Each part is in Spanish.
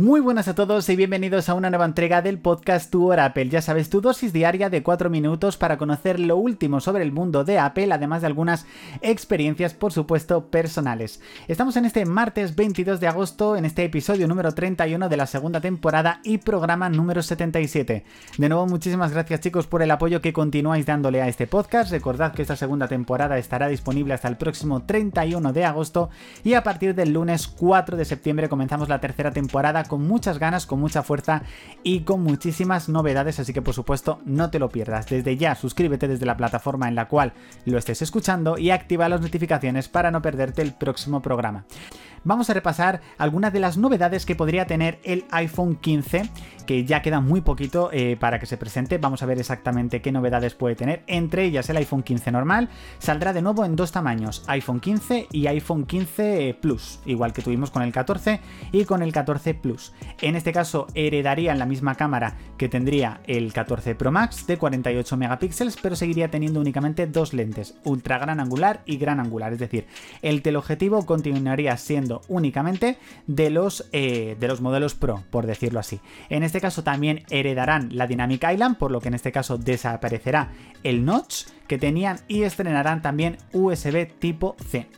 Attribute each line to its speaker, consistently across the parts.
Speaker 1: Muy buenas a todos y bienvenidos a una nueva entrega del podcast Tu Hora Apple. Ya sabes, tu dosis diaria de 4 minutos para conocer lo último sobre el mundo de Apple, además de algunas experiencias, por supuesto, personales. Estamos en este martes 22 de agosto, en este episodio número 31 de la segunda temporada y programa número 77. De nuevo, muchísimas gracias chicos por el apoyo que continuáis dándole a este podcast. Recordad que esta segunda temporada estará disponible hasta el próximo 31 de agosto y a partir del lunes 4 de septiembre comenzamos la tercera temporada con muchas ganas, con mucha fuerza y con muchísimas novedades, así que por supuesto no te lo pierdas. Desde ya suscríbete desde la plataforma en la cual lo estés escuchando y activa las notificaciones para no perderte el próximo programa vamos a repasar algunas de las novedades que podría tener el iPhone 15, que ya queda muy poquito eh, para que se presente. Vamos a ver exactamente qué novedades puede tener. Entre ellas el iPhone 15 normal saldrá de nuevo en dos tamaños, iPhone 15 y iPhone 15 Plus, igual que tuvimos con el 14 y con el 14 Plus. En este caso heredarían la misma cámara que tendría el 14 Pro Max de 48 megapíxeles, pero seguiría teniendo únicamente dos lentes, ultra gran angular y gran angular, es decir, el teleobjetivo continuaría siendo únicamente de los, eh, de los modelos Pro, por decirlo así. En este caso también heredarán la Dynamic Island, por lo que en este caso desaparecerá el notch que tenían y estrenarán también USB tipo C.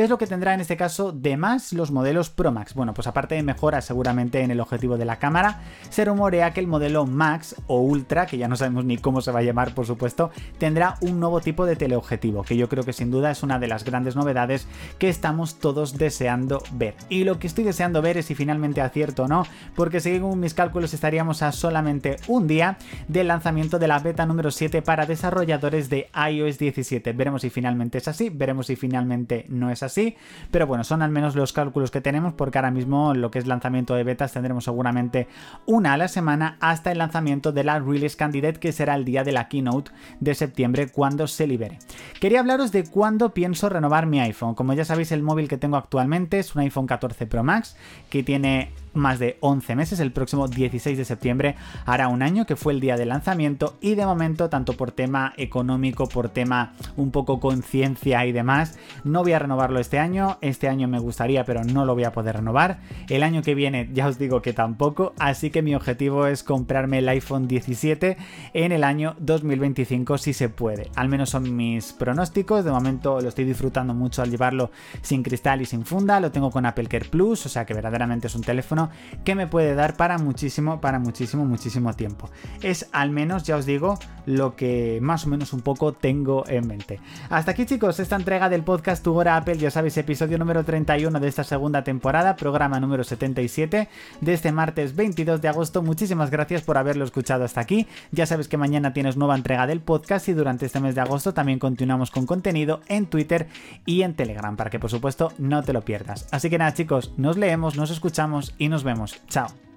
Speaker 1: ¿Qué es lo que tendrá en este caso de más los modelos Pro Max? Bueno, pues aparte de mejoras seguramente en el objetivo de la cámara, se rumorea que el modelo Max o Ultra, que ya no sabemos ni cómo se va a llamar por supuesto, tendrá un nuevo tipo de teleobjetivo, que yo creo que sin duda es una de las grandes novedades que estamos todos deseando ver. Y lo que estoy deseando ver es si finalmente acierto o no, porque según mis cálculos estaríamos a solamente un día del lanzamiento de la beta número 7 para desarrolladores de iOS 17. Veremos si finalmente es así, veremos si finalmente no es así, pero bueno, son al menos los cálculos que tenemos porque ahora mismo lo que es lanzamiento de betas tendremos seguramente una a la semana hasta el lanzamiento de la Release Candidate que será el día de la keynote de septiembre cuando se libere. Quería hablaros de cuándo pienso renovar mi iPhone. Como ya sabéis el móvil que tengo actualmente es un iPhone 14 Pro Max que tiene más de 11 meses. El próximo 16 de septiembre hará un año que fue el día de lanzamiento y de momento, tanto por tema económico, por tema un poco conciencia y demás, no voy a renovarlo este año. Este año me gustaría, pero no lo voy a poder renovar. El año que viene ya os digo que tampoco, así que mi objetivo es comprarme el iPhone 17 en el año 2025 si se puede. Al menos son mis pronósticos. De momento lo estoy disfrutando mucho al llevarlo sin cristal y sin funda. Lo tengo con Apple Care Plus, o sea que verdaderamente es un teléfono que me puede dar para muchísimo, para muchísimo, muchísimo tiempo. Es al menos, ya os digo, lo que más o menos un poco tengo en mente. Hasta aquí chicos, esta entrega del podcast Tu Apple, ya sabéis, episodio número 31 de esta segunda temporada, programa número 77 de este martes 22 de agosto. Muchísimas gracias por haberlo escuchado hasta aquí. Ya sabes que mañana tienes nueva entrega del podcast y durante este mes de agosto también continuamos con contenido en Twitter y en Telegram para que por supuesto no te lo pierdas. Así que nada chicos, nos leemos, nos escuchamos y nos vemos. Chao.